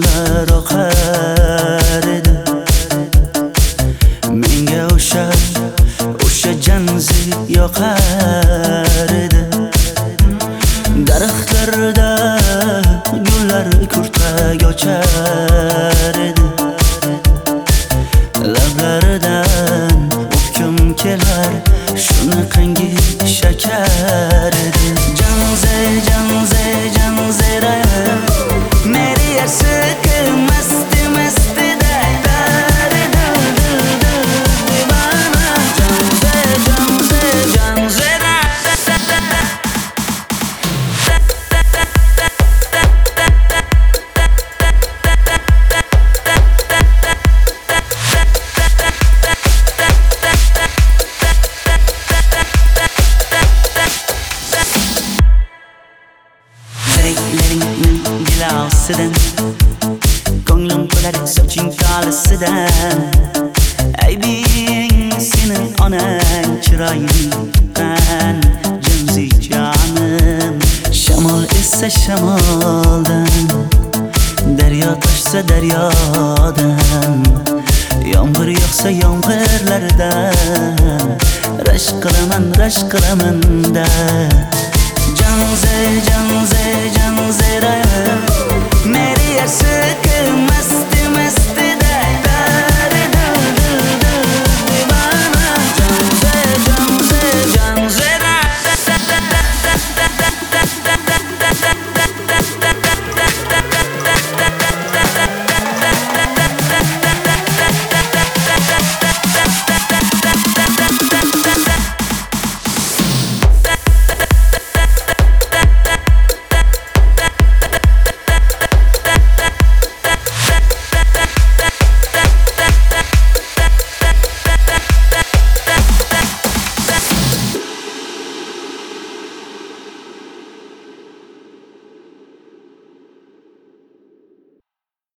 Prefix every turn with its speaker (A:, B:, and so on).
A: suvlar oqar edi. Menga o'sha o'sha janzi yoqar edi. Daraxtlarda gullar kurtak ochar edi. Lablaridan o'pkim kelar shunaqangi shakar edi. Janzi Renklerin gilasıdan Ko'nglim to'lar soching tolisidan Aybing sening onang chiroying tuqqan Jinsi jonim Shamol esa shamoldan Daryo toshsa daryodan Yomg'ir yog'sa yomg'irlardan Rashk qilaman rashk qilaman da. Janze jan